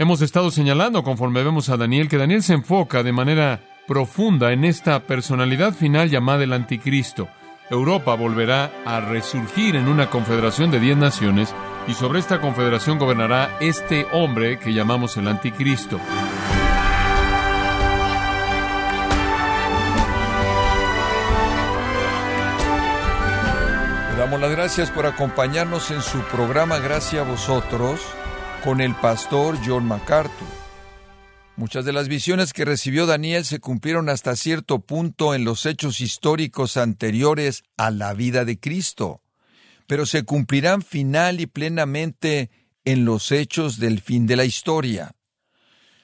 Hemos estado señalando, conforme vemos a Daniel, que Daniel se enfoca de manera profunda en esta personalidad final llamada el anticristo. Europa volverá a resurgir en una confederación de diez naciones y sobre esta confederación gobernará este hombre que llamamos el anticristo. Le damos las gracias por acompañarnos en su programa Gracias a vosotros con el pastor John MacArthur. Muchas de las visiones que recibió Daniel se cumplieron hasta cierto punto en los hechos históricos anteriores a la vida de Cristo, pero se cumplirán final y plenamente en los hechos del fin de la historia.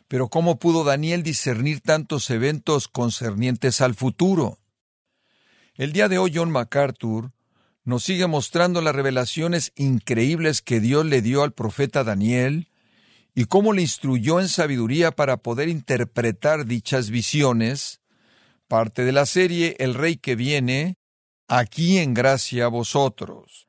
Pero ¿cómo pudo Daniel discernir tantos eventos concernientes al futuro? El día de hoy John MacArthur nos sigue mostrando las revelaciones increíbles que Dios le dio al profeta Daniel y cómo le instruyó en sabiduría para poder interpretar dichas visiones, parte de la serie El Rey que viene, aquí en gracia a vosotros.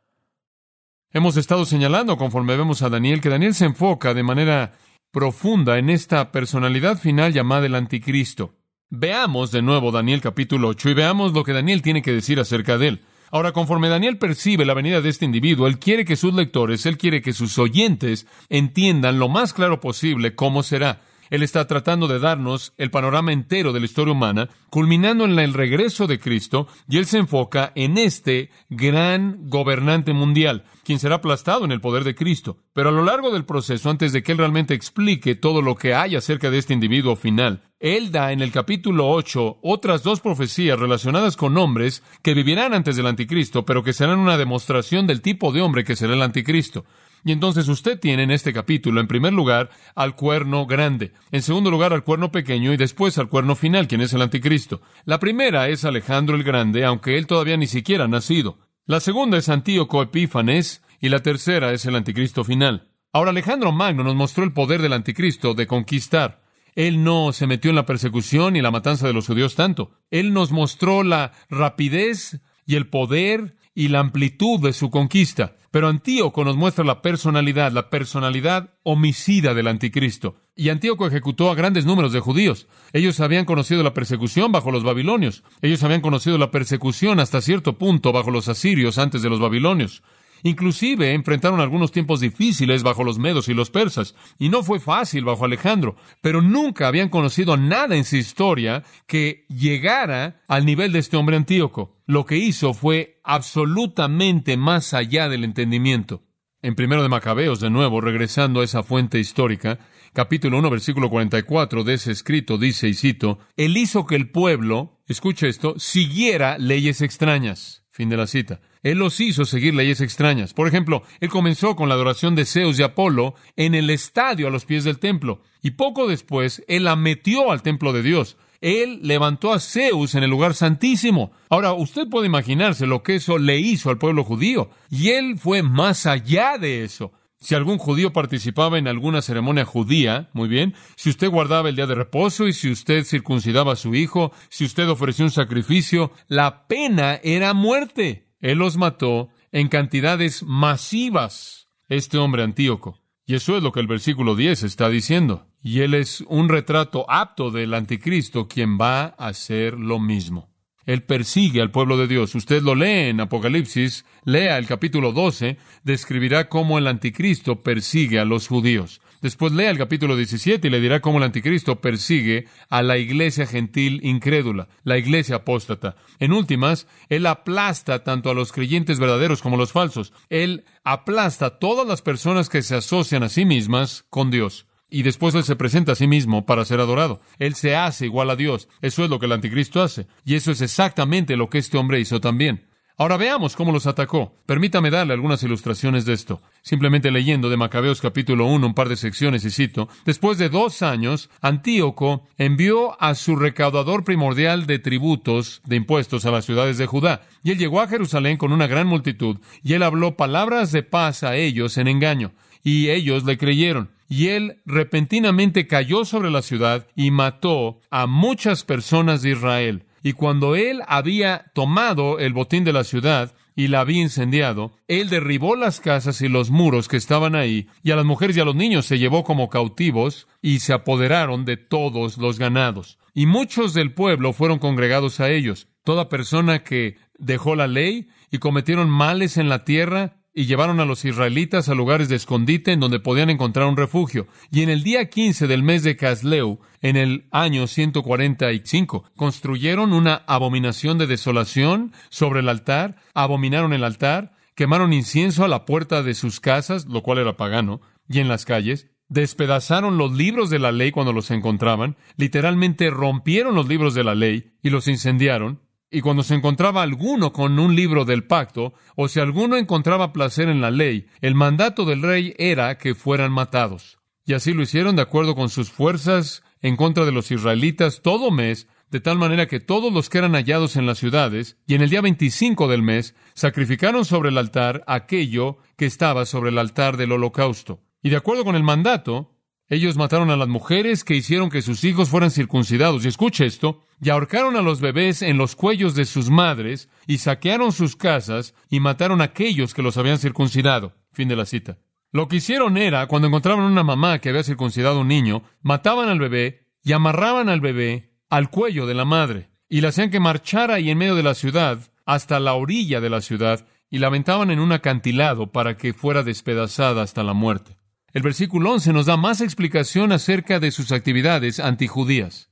Hemos estado señalando, conforme vemos a Daniel, que Daniel se enfoca de manera profunda en esta personalidad final llamada el anticristo. Veamos de nuevo Daniel capítulo 8 y veamos lo que Daniel tiene que decir acerca de él. Ahora, conforme Daniel percibe la venida de este individuo, él quiere que sus lectores, él quiere que sus oyentes entiendan lo más claro posible cómo será. Él está tratando de darnos el panorama entero de la historia humana, culminando en el regreso de Cristo, y él se enfoca en este gran gobernante mundial, quien será aplastado en el poder de Cristo. Pero a lo largo del proceso, antes de que él realmente explique todo lo que hay acerca de este individuo final, él da en el capítulo 8 otras dos profecías relacionadas con hombres que vivirán antes del anticristo, pero que serán una demostración del tipo de hombre que será el anticristo. Y entonces usted tiene en este capítulo, en primer lugar, al cuerno grande, en segundo lugar al cuerno pequeño y después al cuerno final, quien es el anticristo. La primera es Alejandro el Grande, aunque él todavía ni siquiera ha nacido. La segunda es Antíoco Epífanes y la tercera es el anticristo final. Ahora Alejandro Magno nos mostró el poder del anticristo de conquistar. Él no se metió en la persecución y la matanza de los judíos tanto. Él nos mostró la rapidez y el poder y la amplitud de su conquista. Pero Antíoco nos muestra la personalidad, la personalidad homicida del anticristo. Y Antíoco ejecutó a grandes números de judíos. Ellos habían conocido la persecución bajo los babilonios. Ellos habían conocido la persecución hasta cierto punto bajo los asirios antes de los babilonios. Inclusive enfrentaron algunos tiempos difíciles bajo los medos y los persas, y no fue fácil bajo Alejandro, pero nunca habían conocido nada en su historia que llegara al nivel de este hombre Antíoco. Lo que hizo fue absolutamente más allá del entendimiento. En primero de Macabeos, de nuevo, regresando a esa fuente histórica, capítulo 1, versículo 44 de ese escrito dice, y cito, Él hizo que el pueblo, escuche esto, siguiera leyes extrañas. Fin de la cita. Él los hizo seguir leyes extrañas. Por ejemplo, él comenzó con la adoración de Zeus y Apolo en el estadio a los pies del templo. Y poco después, él la metió al templo de Dios. Él levantó a Zeus en el lugar santísimo. Ahora, usted puede imaginarse lo que eso le hizo al pueblo judío. Y él fue más allá de eso. Si algún judío participaba en alguna ceremonia judía, muy bien, si usted guardaba el día de reposo y si usted circuncidaba a su hijo, si usted ofreció un sacrificio, la pena era muerte. Él los mató en cantidades masivas, este hombre Antíoco. Y eso es lo que el versículo 10 está diciendo. Y él es un retrato apto del anticristo, quien va a hacer lo mismo. Él persigue al pueblo de Dios. Usted lo lee en Apocalipsis, lea el capítulo 12, describirá cómo el anticristo persigue a los judíos. Después lea el capítulo 17 y le dirá cómo el anticristo persigue a la iglesia gentil incrédula, la iglesia apóstata. En últimas, él aplasta tanto a los creyentes verdaderos como a los falsos. Él aplasta a todas las personas que se asocian a sí mismas con Dios. Y después Él se presenta a sí mismo para ser adorado. Él se hace igual a Dios. Eso es lo que el anticristo hace. Y eso es exactamente lo que este hombre hizo también. Ahora veamos cómo los atacó. Permítame darle algunas ilustraciones de esto. Simplemente leyendo de Macabeos capítulo 1 un par de secciones y cito, después de dos años, Antíoco envió a su recaudador primordial de tributos, de impuestos a las ciudades de Judá, y él llegó a Jerusalén con una gran multitud, y él habló palabras de paz a ellos en engaño, y ellos le creyeron. Y él repentinamente cayó sobre la ciudad y mató a muchas personas de Israel. Y cuando él había tomado el botín de la ciudad, y la había incendiado, él derribó las casas y los muros que estaban ahí, y a las mujeres y a los niños se llevó como cautivos, y se apoderaron de todos los ganados. Y muchos del pueblo fueron congregados a ellos. Toda persona que dejó la ley y cometieron males en la tierra, y llevaron a los israelitas a lugares de escondite en donde podían encontrar un refugio. Y en el día 15 del mes de Casleu, en el año 145, construyeron una abominación de desolación sobre el altar, abominaron el altar, quemaron incienso a la puerta de sus casas, lo cual era pagano, y en las calles, despedazaron los libros de la ley cuando los encontraban, literalmente rompieron los libros de la ley y los incendiaron, y cuando se encontraba alguno con un libro del pacto, o si alguno encontraba placer en la ley, el mandato del rey era que fueran matados. Y así lo hicieron de acuerdo con sus fuerzas en contra de los israelitas todo mes, de tal manera que todos los que eran hallados en las ciudades, y en el día 25 del mes, sacrificaron sobre el altar aquello que estaba sobre el altar del holocausto. Y de acuerdo con el mandato, ellos mataron a las mujeres que hicieron que sus hijos fueran circuncidados. Y escuche esto, y ahorcaron a los bebés en los cuellos de sus madres, y saquearon sus casas, y mataron a aquellos que los habían circuncidado. Fin de la cita. Lo que hicieron era, cuando encontraban una mamá que había circuncidado un niño, mataban al bebé y amarraban al bebé al cuello de la madre, y la hacían que marchara ahí en medio de la ciudad, hasta la orilla de la ciudad, y la aventaban en un acantilado para que fuera despedazada hasta la muerte. El versículo 11 nos da más explicación acerca de sus actividades antijudías.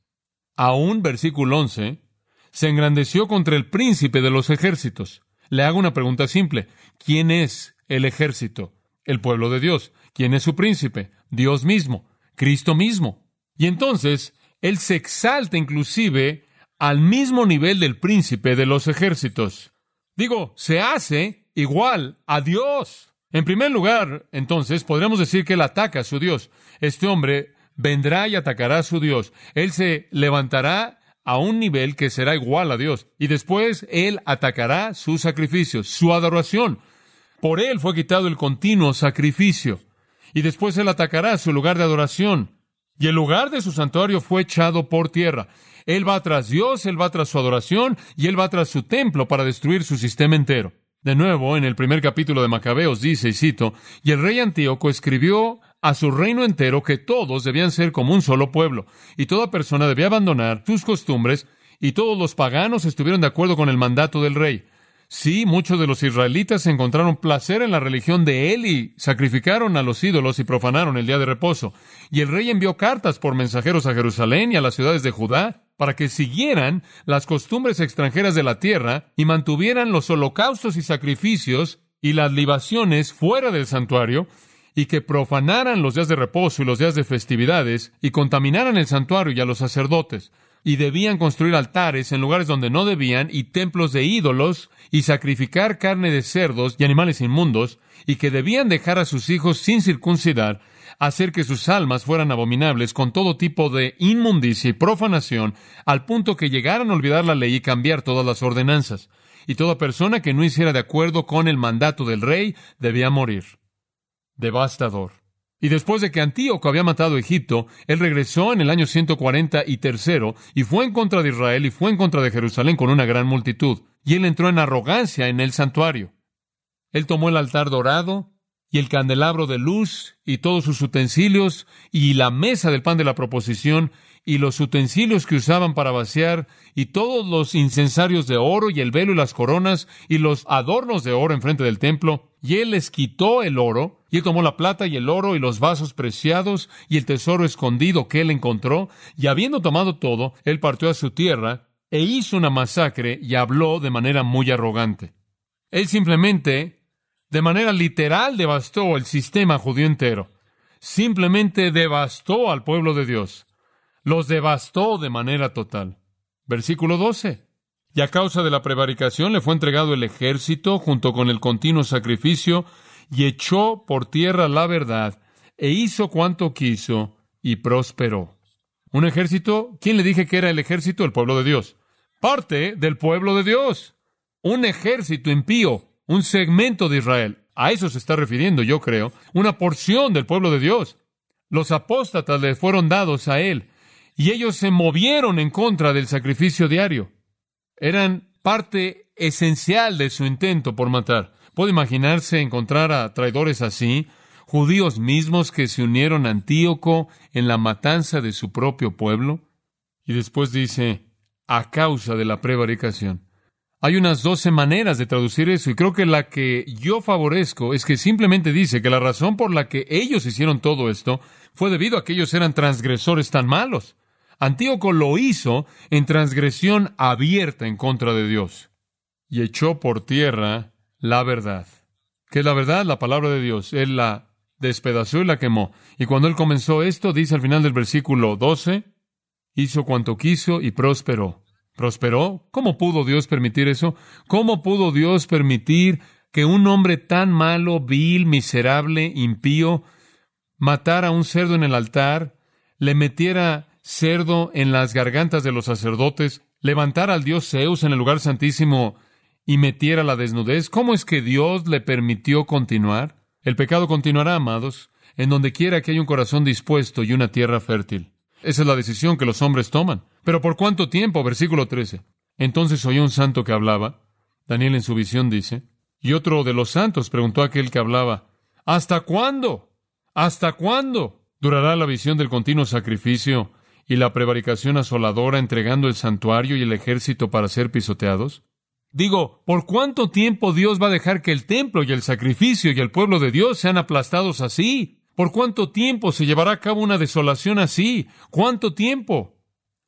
Aún, versículo 11, se engrandeció contra el príncipe de los ejércitos. Le hago una pregunta simple. ¿Quién es el ejército? El pueblo de Dios. ¿Quién es su príncipe? Dios mismo, Cristo mismo. Y entonces, él se exalta inclusive al mismo nivel del príncipe de los ejércitos. Digo, se hace igual a Dios. En primer lugar, entonces, podríamos decir que él ataca a su Dios. Este hombre vendrá y atacará a su Dios. Él se levantará a un nivel que será igual a Dios. Y después él atacará sus sacrificios, su adoración. Por él fue quitado el continuo sacrificio. Y después él atacará su lugar de adoración. Y el lugar de su santuario fue echado por tierra. Él va tras Dios, él va tras su adoración y él va tras su templo para destruir su sistema entero. De nuevo, en el primer capítulo de Macabeos dice, y cito, y el rey Antíoco escribió a su reino entero que todos debían ser como un solo pueblo, y toda persona debía abandonar sus costumbres, y todos los paganos estuvieron de acuerdo con el mandato del rey. Sí, muchos de los israelitas encontraron placer en la religión de él y sacrificaron a los ídolos y profanaron el día de reposo. Y el rey envió cartas por mensajeros a Jerusalén y a las ciudades de Judá para que siguieran las costumbres extranjeras de la tierra y mantuvieran los holocaustos y sacrificios y las libaciones fuera del santuario, y que profanaran los días de reposo y los días de festividades, y contaminaran el santuario y a los sacerdotes, y debían construir altares en lugares donde no debían, y templos de ídolos, y sacrificar carne de cerdos y animales inmundos, y que debían dejar a sus hijos sin circuncidar, hacer que sus almas fueran abominables con todo tipo de inmundicia y profanación, al punto que llegaran a olvidar la ley y cambiar todas las ordenanzas. Y toda persona que no hiciera de acuerdo con el mandato del rey debía morir. Devastador. Y después de que Antíoco había matado Egipto, él regresó en el año 140 y tercero, y fue en contra de Israel y fue en contra de Jerusalén con una gran multitud. Y él entró en arrogancia en el santuario. Él tomó el altar dorado, y el candelabro de luz y todos sus utensilios y la mesa del pan de la proposición y los utensilios que usaban para vaciar y todos los incensarios de oro y el velo y las coronas y los adornos de oro enfrente del templo. Y él les quitó el oro y él tomó la plata y el oro y los vasos preciados y el tesoro escondido que él encontró y habiendo tomado todo, él partió a su tierra e hizo una masacre y habló de manera muy arrogante. Él simplemente de manera literal devastó el sistema judío entero. Simplemente devastó al pueblo de Dios. Los devastó de manera total. Versículo 12. Y a causa de la prevaricación le fue entregado el ejército junto con el continuo sacrificio y echó por tierra la verdad e hizo cuanto quiso y prosperó. Un ejército, ¿quién le dije que era el ejército? El pueblo de Dios. Parte del pueblo de Dios. Un ejército impío, un segmento de Israel. A eso se está refiriendo, yo creo, una porción del pueblo de Dios. Los apóstatas le fueron dados a él y ellos se movieron en contra del sacrificio diario. Eran parte esencial de su intento por matar. ¿Puede imaginarse encontrar a traidores así? Judíos mismos que se unieron a Antíoco en la matanza de su propio pueblo. Y después dice, a causa de la prevaricación. Hay unas doce maneras de traducir eso y creo que la que yo favorezco es que simplemente dice que la razón por la que ellos hicieron todo esto fue debido a que ellos eran transgresores tan malos. Antíoco lo hizo en transgresión abierta en contra de Dios y echó por tierra la verdad. ¿Qué es la verdad? La palabra de Dios. Él la despedazó y la quemó. Y cuando él comenzó esto, dice al final del versículo 12, hizo cuanto quiso y prosperó. ¿Prosperó? ¿Cómo pudo Dios permitir eso? ¿Cómo pudo Dios permitir que un hombre tan malo, vil, miserable, impío, matara a un cerdo en el altar, le metiera cerdo en las gargantas de los sacerdotes, levantara al dios Zeus en el lugar santísimo y metiera la desnudez? ¿Cómo es que Dios le permitió continuar? El pecado continuará, amados, en donde quiera que haya un corazón dispuesto y una tierra fértil. Esa es la decisión que los hombres toman. Pero ¿por cuánto tiempo? Versículo 13. Entonces oyó un santo que hablaba. Daniel en su visión dice. Y otro de los santos preguntó a aquel que hablaba, ¿Hasta cuándo? ¿Hasta cuándo durará la visión del continuo sacrificio y la prevaricación asoladora entregando el santuario y el ejército para ser pisoteados? Digo, ¿por cuánto tiempo Dios va a dejar que el templo y el sacrificio y el pueblo de Dios sean aplastados así? ¿Por cuánto tiempo se llevará a cabo una desolación así? ¿Cuánto tiempo?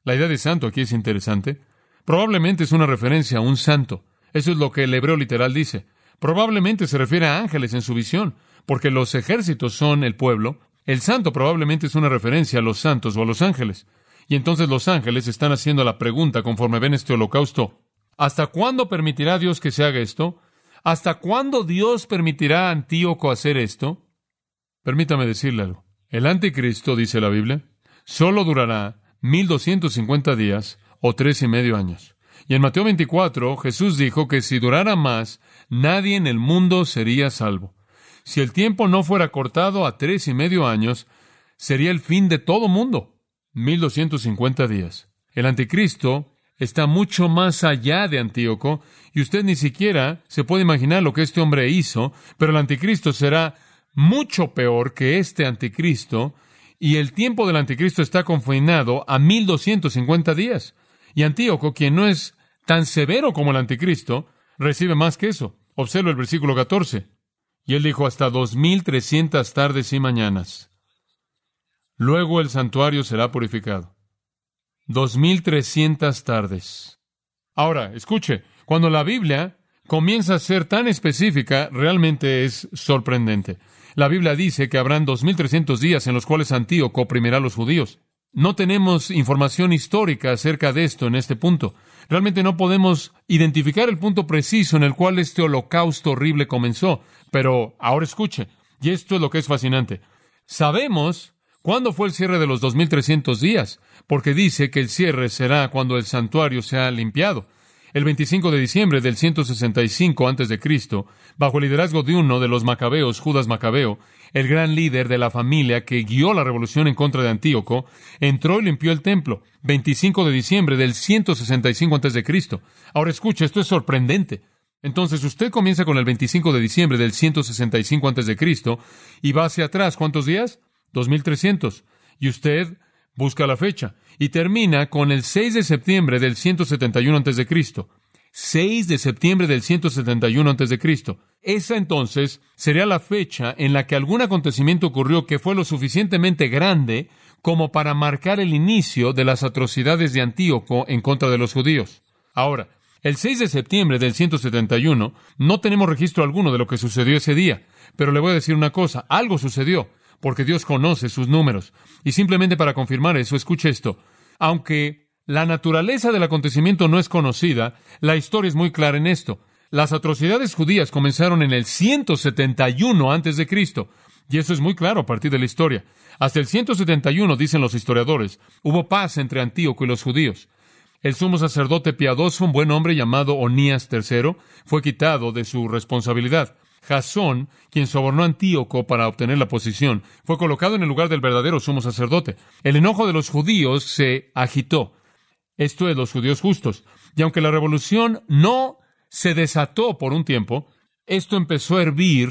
La idea de santo aquí es interesante. Probablemente es una referencia a un santo. Eso es lo que el hebreo literal dice. Probablemente se refiere a ángeles en su visión, porque los ejércitos son el pueblo. El santo probablemente es una referencia a los santos o a los ángeles. Y entonces los ángeles están haciendo la pregunta conforme ven este holocausto. ¿Hasta cuándo permitirá Dios que se haga esto? ¿Hasta cuándo Dios permitirá a Antíoco hacer esto? Permítame decirle algo. El anticristo, dice la Biblia, solo durará 1250 días o tres y medio años. Y en Mateo 24, Jesús dijo que si durara más, nadie en el mundo sería salvo. Si el tiempo no fuera cortado a tres y medio años, sería el fin de todo mundo. 1250 días. El anticristo está mucho más allá de Antíoco, y usted ni siquiera se puede imaginar lo que este hombre hizo, pero el anticristo será mucho peor que este anticristo, y el tiempo del anticristo está confinado a 1250 días. Y Antíoco, quien no es tan severo como el anticristo, recibe más que eso. Observa el versículo 14. Y él dijo hasta 2300 tardes y mañanas. Luego el santuario será purificado. 2300 tardes. Ahora, escuche, cuando la Biblia comienza a ser tan específica, realmente es sorprendente. La Biblia dice que habrán 2300 días en los cuales Antíoco oprimirá a los judíos. No tenemos información histórica acerca de esto en este punto. Realmente no podemos identificar el punto preciso en el cual este holocausto horrible comenzó. Pero ahora escuche, y esto es lo que es fascinante. Sabemos cuándo fue el cierre de los 2300 días, porque dice que el cierre será cuando el santuario sea limpiado el 25 de diciembre del 165 a.C., bajo el liderazgo de uno de los macabeos, Judas Macabeo, el gran líder de la familia que guió la revolución en contra de Antíoco, entró y limpió el templo, 25 de diciembre del 165 a.C. Ahora escucha, esto es sorprendente. Entonces usted comienza con el 25 de diciembre del 165 a.C. y va hacia atrás, ¿cuántos días? 2300. Y usted busca la fecha y termina con el 6 de septiembre del 171 a.C. 6 de septiembre del 171 a.C. Esa entonces sería la fecha en la que algún acontecimiento ocurrió que fue lo suficientemente grande como para marcar el inicio de las atrocidades de Antíoco en contra de los judíos. Ahora, el 6 de septiembre del 171 no tenemos registro alguno de lo que sucedió ese día, pero le voy a decir una cosa, algo sucedió porque Dios conoce sus números. Y simplemente para confirmar eso, escuche esto. Aunque la naturaleza del acontecimiento no es conocida, la historia es muy clara en esto. Las atrocidades judías comenzaron en el 171 antes de Cristo, y eso es muy claro a partir de la historia. Hasta el 171, dicen los historiadores, hubo paz entre Antíoco y los judíos. El sumo sacerdote piadoso, un buen hombre llamado Onías III, fue quitado de su responsabilidad. Jasón, quien sobornó a Antíoco para obtener la posición, fue colocado en el lugar del verdadero sumo sacerdote. El enojo de los judíos se agitó. Esto es los judíos justos. Y aunque la revolución no se desató por un tiempo, esto empezó a hervir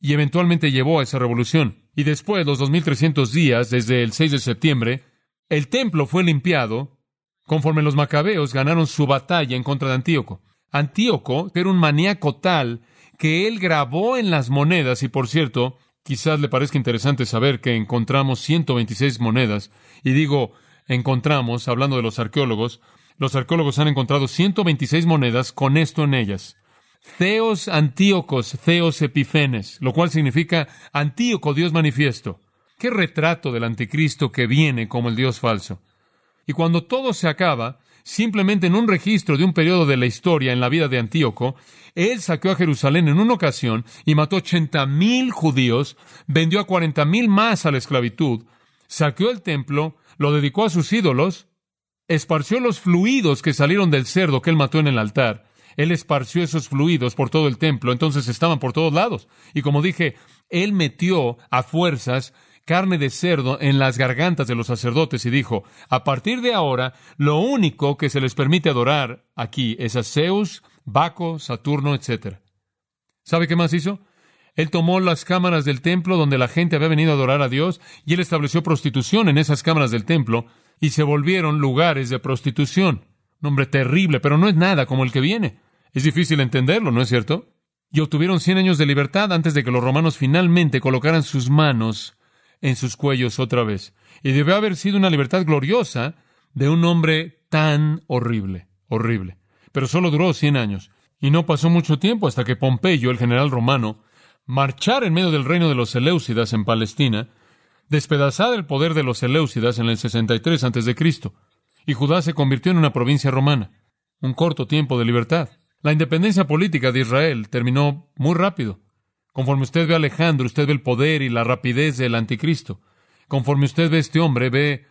y eventualmente llevó a esa revolución. Y después, los 2300 días, desde el 6 de septiembre, el templo fue limpiado conforme los macabeos ganaron su batalla en contra de Antíoco. Antíoco era un maníaco tal que él grabó en las monedas, y por cierto, quizás le parezca interesante saber que encontramos 126 monedas, y digo encontramos, hablando de los arqueólogos, los arqueólogos han encontrado 126 monedas con esto en ellas. Theos Antíocos, Theos Epifenes, lo cual significa Antíoco, Dios manifiesto. Qué retrato del anticristo que viene como el Dios falso. Y cuando todo se acaba, simplemente en un registro de un periodo de la historia en la vida de Antíoco, él saqueó a Jerusalén en una ocasión y mató ochenta mil judíos, vendió a cuarenta mil más a la esclavitud, saqueó el templo, lo dedicó a sus ídolos, esparció los fluidos que salieron del cerdo que él mató en el altar. Él esparció esos fluidos por todo el templo, entonces estaban por todos lados. Y como dije, él metió a fuerzas carne de cerdo en las gargantas de los sacerdotes y dijo, a partir de ahora, lo único que se les permite adorar aquí es a Zeus, Baco, Saturno, etc. ¿Sabe qué más hizo? Él tomó las cámaras del templo donde la gente había venido a adorar a Dios y él estableció prostitución en esas cámaras del templo y se volvieron lugares de prostitución. Nombre terrible, pero no es nada como el que viene. Es difícil entenderlo, ¿no es cierto? Y obtuvieron cien años de libertad antes de que los romanos finalmente colocaran sus manos en sus cuellos otra vez. Y debió haber sido una libertad gloriosa de un hombre tan horrible, horrible. Pero solo duró cien años. Y no pasó mucho tiempo hasta que Pompeyo, el general romano, marchara en medio del reino de los Seleucidas en Palestina, despedazar el poder de los Seleucidas en el 63 a.C., y Judá se convirtió en una provincia romana. Un corto tiempo de libertad. La independencia política de Israel terminó muy rápido. Conforme usted ve a Alejandro, usted ve el poder y la rapidez del anticristo. Conforme usted ve a este hombre, ve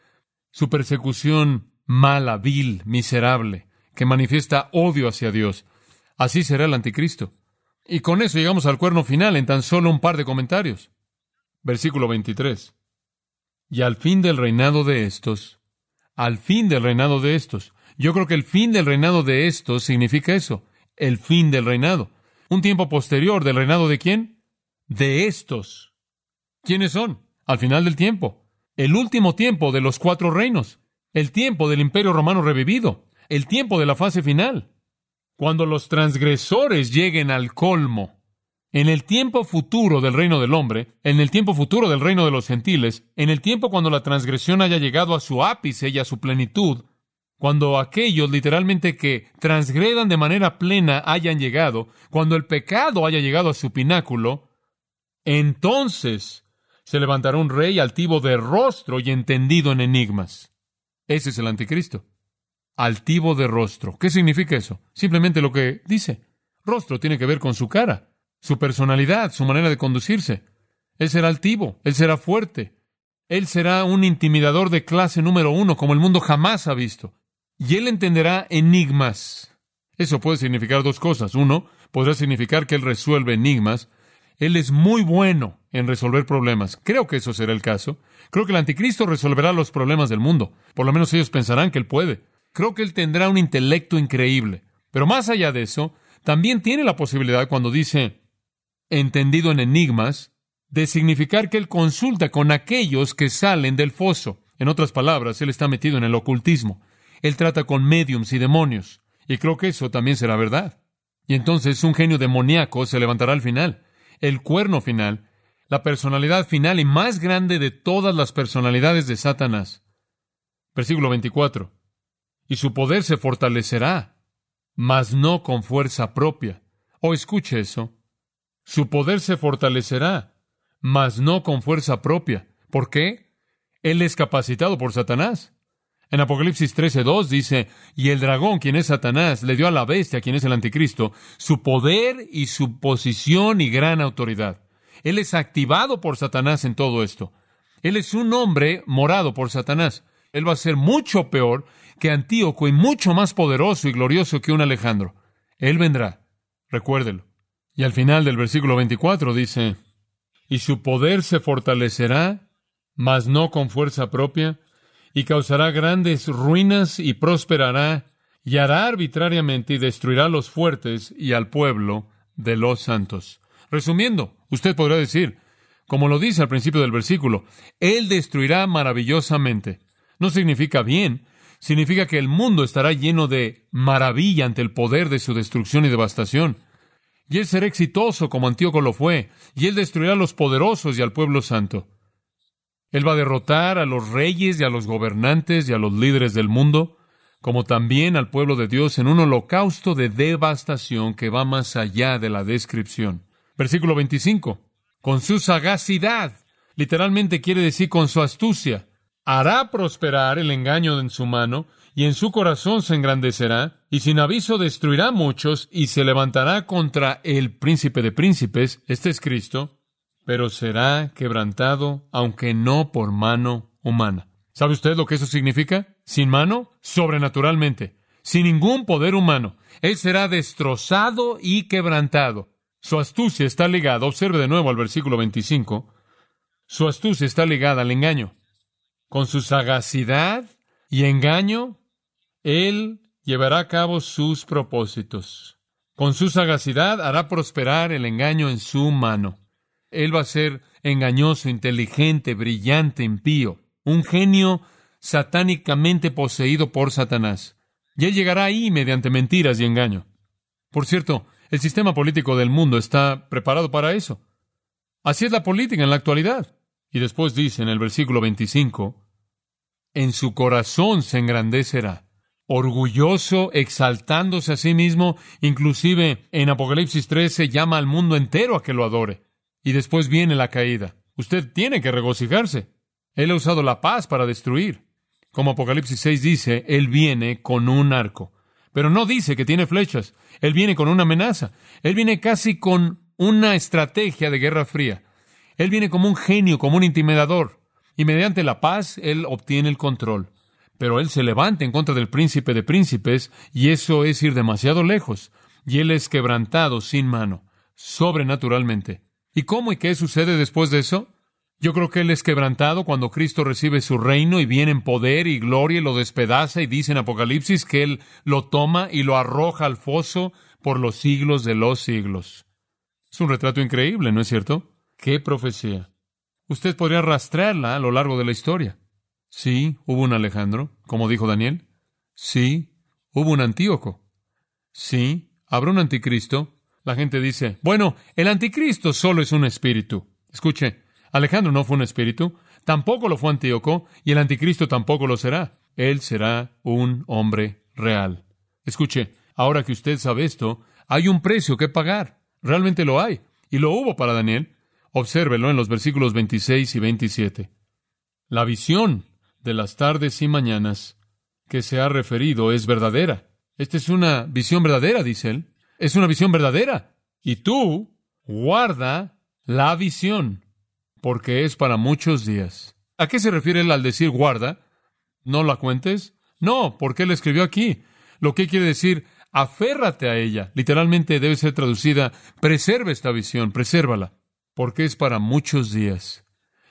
su persecución mala, vil, miserable, que manifiesta odio hacia Dios. Así será el anticristo. Y con eso llegamos al cuerno final en tan solo un par de comentarios. Versículo 23. Y al fin del reinado de estos, al fin del reinado de estos. Yo creo que el fin del reinado de estos significa eso, el fin del reinado. Un tiempo posterior del reinado de quién? De estos. ¿Quiénes son? Al final del tiempo. El último tiempo de los cuatro reinos. El tiempo del imperio romano revivido. El tiempo de la fase final. Cuando los transgresores lleguen al colmo. En el tiempo futuro del reino del hombre, en el tiempo futuro del reino de los gentiles, en el tiempo cuando la transgresión haya llegado a su ápice y a su plenitud, cuando aquellos literalmente que transgredan de manera plena hayan llegado, cuando el pecado haya llegado a su pináculo, entonces se levantará un rey altivo de rostro y entendido en enigmas. Ese es el anticristo. Altivo de rostro. ¿Qué significa eso? Simplemente lo que dice. Rostro tiene que ver con su cara, su personalidad, su manera de conducirse. Él será altivo, él será fuerte, él será un intimidador de clase número uno como el mundo jamás ha visto y él entenderá enigmas. Eso puede significar dos cosas. Uno, podrá significar que él resuelve enigmas. Él es muy bueno en resolver problemas. Creo que eso será el caso. Creo que el anticristo resolverá los problemas del mundo. Por lo menos ellos pensarán que él puede. Creo que él tendrá un intelecto increíble. Pero más allá de eso, también tiene la posibilidad cuando dice entendido en enigmas, de significar que él consulta con aquellos que salen del foso. En otras palabras, él está metido en el ocultismo. Él trata con mediums y demonios. Y creo que eso también será verdad. Y entonces un genio demoníaco se levantará al final. El cuerno final, la personalidad final y más grande de todas las personalidades de Satanás. Versículo 24. Y su poder se fortalecerá, mas no con fuerza propia. O oh, escuche eso. Su poder se fortalecerá, mas no con fuerza propia. ¿Por qué? Él es capacitado por Satanás. En Apocalipsis 13:2 dice, y el dragón, quien es Satanás, le dio a la bestia, quien es el anticristo, su poder y su posición y gran autoridad. Él es activado por Satanás en todo esto. Él es un hombre morado por Satanás. Él va a ser mucho peor que Antíoco y mucho más poderoso y glorioso que un Alejandro. Él vendrá. Recuérdelo. Y al final del versículo 24 dice, y su poder se fortalecerá, mas no con fuerza propia, y causará grandes ruinas y prosperará y hará arbitrariamente y destruirá a los fuertes y al pueblo de los santos. Resumiendo, usted podrá decir, como lo dice al principio del versículo, Él destruirá maravillosamente. No significa bien, significa que el mundo estará lleno de maravilla ante el poder de su destrucción y devastación. Y Él será exitoso como Antíoco lo fue, y Él destruirá a los poderosos y al pueblo santo. Él va a derrotar a los reyes y a los gobernantes y a los líderes del mundo, como también al pueblo de Dios en un holocausto de devastación que va más allá de la descripción. Versículo 25. Con su sagacidad, literalmente quiere decir con su astucia, hará prosperar el engaño en su mano, y en su corazón se engrandecerá, y sin aviso destruirá muchos, y se levantará contra el príncipe de príncipes, este es Cristo, pero será quebrantado, aunque no por mano humana. ¿Sabe usted lo que eso significa? Sin mano, sobrenaturalmente, sin ningún poder humano. Él será destrozado y quebrantado. Su astucia está ligada, observe de nuevo al versículo 25, su astucia está ligada al engaño. Con su sagacidad y engaño, él llevará a cabo sus propósitos. Con su sagacidad hará prosperar el engaño en su mano. Él va a ser engañoso, inteligente, brillante, impío, un genio satánicamente poseído por Satanás. Y él llegará ahí mediante mentiras y engaño. Por cierto, el sistema político del mundo está preparado para eso. Así es la política en la actualidad. Y después dice en el versículo 25, en su corazón se engrandecerá orgulloso, exaltándose a sí mismo, inclusive en Apocalipsis 13 llama al mundo entero a que lo adore. Y después viene la caída. Usted tiene que regocijarse. Él ha usado la paz para destruir. Como Apocalipsis 6 dice, Él viene con un arco. Pero no dice que tiene flechas. Él viene con una amenaza. Él viene casi con una estrategia de guerra fría. Él viene como un genio, como un intimidador. Y mediante la paz, Él obtiene el control pero él se levanta en contra del príncipe de príncipes, y eso es ir demasiado lejos, y él es quebrantado sin mano, sobrenaturalmente. ¿Y cómo y qué sucede después de eso? Yo creo que él es quebrantado cuando Cristo recibe su reino y viene en poder y gloria y lo despedaza y dice en Apocalipsis que él lo toma y lo arroja al foso por los siglos de los siglos. Es un retrato increíble, ¿no es cierto? ¡Qué profecía! Usted podría rastrearla a lo largo de la historia. Sí, hubo un Alejandro, como dijo Daniel. Sí, hubo un Antíoco. Sí, habrá un anticristo. La gente dice, bueno, el anticristo solo es un espíritu. Escuche, Alejandro no fue un espíritu, tampoco lo fue Antíoco, y el anticristo tampoco lo será. Él será un hombre real. Escuche, ahora que usted sabe esto, hay un precio que pagar. Realmente lo hay. Y lo hubo para Daniel. Obsérvelo en los versículos 26 y 27. La visión de las tardes y mañanas que se ha referido es verdadera. Esta es una visión verdadera, dice él. Es una visión verdadera. Y tú guarda la visión, porque es para muchos días. ¿A qué se refiere él al decir guarda? ¿No la cuentes? No, porque él escribió aquí. Lo que quiere decir, aférrate a ella. Literalmente debe ser traducida, preserva esta visión, presérvala, porque es para muchos días.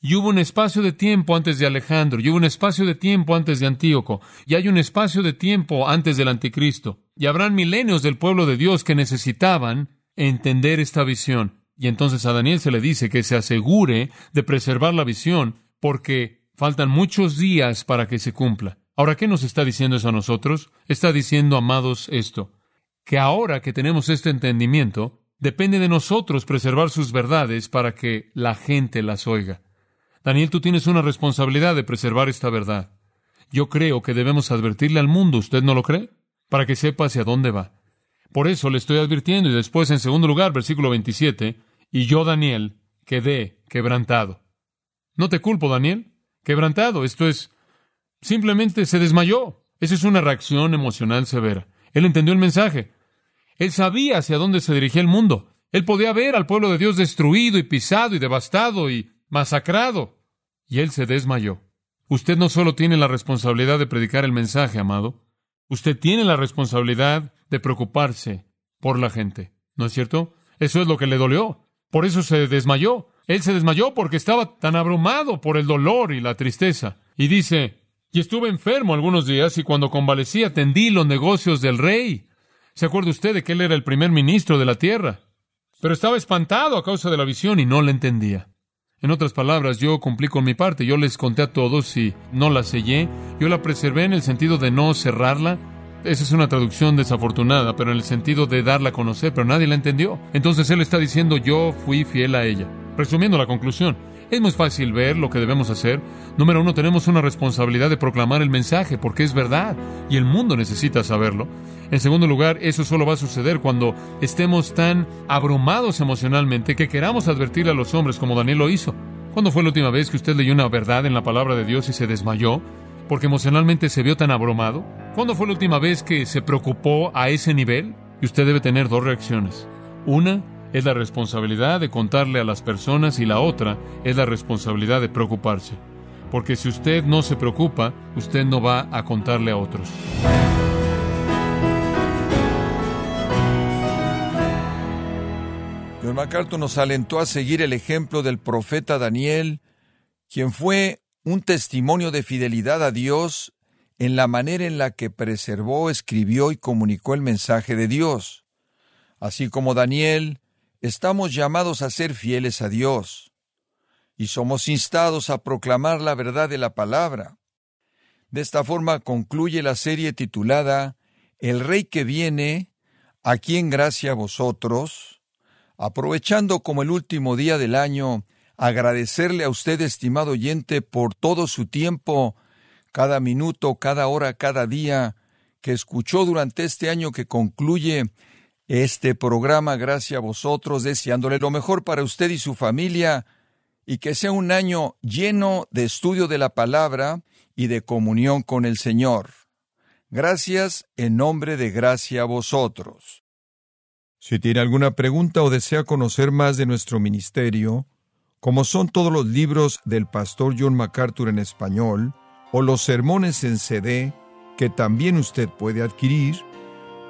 Y hubo un espacio de tiempo antes de Alejandro, y hubo un espacio de tiempo antes de Antíoco, y hay un espacio de tiempo antes del anticristo. Y habrán milenios del pueblo de Dios que necesitaban entender esta visión. Y entonces a Daniel se le dice que se asegure de preservar la visión, porque faltan muchos días para que se cumpla. Ahora, ¿qué nos está diciendo eso a nosotros? Está diciendo, amados, esto, que ahora que tenemos este entendimiento, depende de nosotros preservar sus verdades para que la gente las oiga. Daniel, tú tienes una responsabilidad de preservar esta verdad. Yo creo que debemos advertirle al mundo, ¿usted no lo cree? Para que sepa hacia dónde va. Por eso le estoy advirtiendo y después, en segundo lugar, versículo 27, y yo, Daniel, quedé quebrantado. No te culpo, Daniel. Quebrantado. Esto es, simplemente se desmayó. Esa es una reacción emocional severa. Él entendió el mensaje. Él sabía hacia dónde se dirigía el mundo. Él podía ver al pueblo de Dios destruido y pisado y devastado y masacrado. Y él se desmayó. Usted no solo tiene la responsabilidad de predicar el mensaje, amado, usted tiene la responsabilidad de preocuparse por la gente. ¿No es cierto? Eso es lo que le dolió. Por eso se desmayó. Él se desmayó porque estaba tan abrumado por el dolor y la tristeza. Y dice, Y estuve enfermo algunos días y cuando convalecí atendí los negocios del rey. ¿Se acuerda usted de que él era el primer ministro de la tierra? Pero estaba espantado a causa de la visión y no la entendía. En otras palabras, yo cumplí con mi parte. Yo les conté a todos y no la sellé. Yo la preservé en el sentido de no cerrarla. Esa es una traducción desafortunada, pero en el sentido de darla a conocer, pero nadie la entendió. Entonces él está diciendo, yo fui fiel a ella. Resumiendo la conclusión, es muy fácil ver lo que debemos hacer. Número uno, tenemos una responsabilidad de proclamar el mensaje, porque es verdad, y el mundo necesita saberlo. En segundo lugar, eso solo va a suceder cuando estemos tan abrumados emocionalmente que queramos advertirle a los hombres como Daniel lo hizo. ¿Cuándo fue la última vez que usted leyó una verdad en la palabra de Dios y se desmayó? porque emocionalmente se vio tan abrumado? ¿Cuándo fue la última vez que se preocupó a ese nivel? Y usted debe tener dos reacciones. Una es la responsabilidad de contarle a las personas y la otra es la responsabilidad de preocuparse. Porque si usted no se preocupa, usted no va a contarle a otros. John MacArthur nos alentó a seguir el ejemplo del profeta Daniel, quien fue un testimonio de fidelidad a Dios en la manera en la que preservó, escribió y comunicó el mensaje de Dios. Así como Daniel, estamos llamados a ser fieles a Dios y somos instados a proclamar la verdad de la palabra. De esta forma concluye la serie titulada El Rey que viene, a quien gracia a vosotros, aprovechando como el último día del año agradecerle a usted, estimado oyente, por todo su tiempo, cada minuto, cada hora, cada día que escuchó durante este año que concluye este programa, gracias a vosotros, deseándole lo mejor para usted y su familia, y que sea un año lleno de estudio de la palabra y de comunión con el Señor. Gracias en nombre de gracia a vosotros. Si tiene alguna pregunta o desea conocer más de nuestro ministerio, como son todos los libros del pastor John MacArthur en español, o los sermones en CD, que también usted puede adquirir,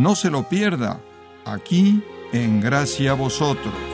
No se lo pierda, aquí en Gracia a Vosotros.